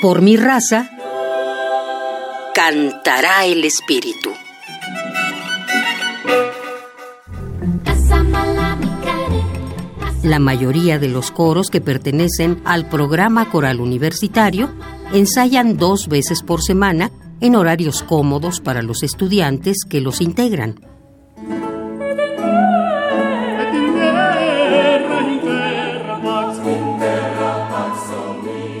Por mi raza, cantará el espíritu. La mayoría de los coros que pertenecen al programa coral universitario ensayan dos veces por semana en horarios cómodos para los estudiantes que los integran.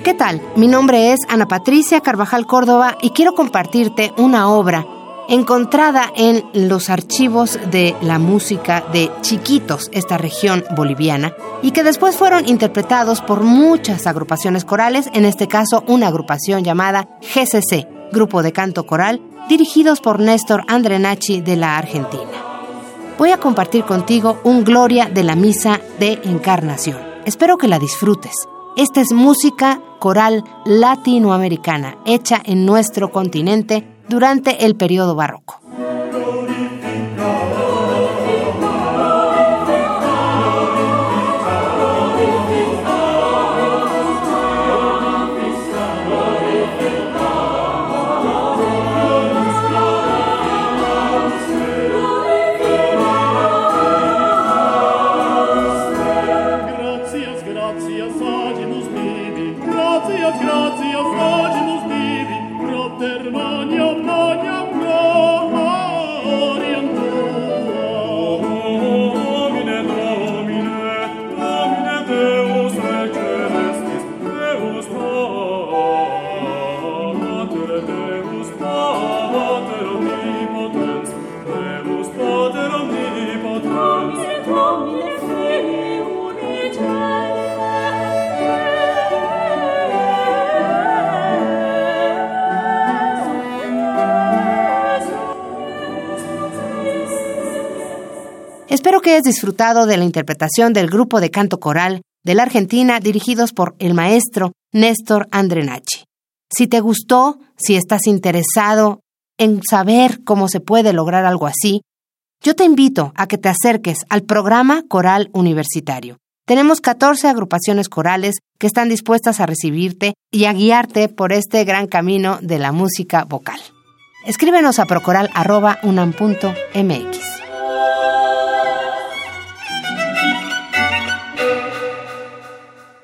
¿Qué tal? Mi nombre es Ana Patricia Carvajal Córdoba y quiero compartirte una obra encontrada en los archivos de la música de Chiquitos, esta región boliviana, y que después fueron interpretados por muchas agrupaciones corales, en este caso una agrupación llamada GCC, Grupo de Canto Coral, dirigidos por Néstor Andrenachi de la Argentina. Voy a compartir contigo un Gloria de la Misa de Encarnación. Espero que la disfrutes. Esta es música coral latinoamericana, hecha en nuestro continente durante el periodo barroco. gratia, gratia, fragilis, Espero que hayas disfrutado de la interpretación del grupo de canto coral de la Argentina dirigidos por el maestro Néstor Andrenachi. Si te gustó, si estás interesado en saber cómo se puede lograr algo así, yo te invito a que te acerques al programa Coral Universitario. Tenemos 14 agrupaciones corales que están dispuestas a recibirte y a guiarte por este gran camino de la música vocal. Escríbenos a procoral.unam.mx.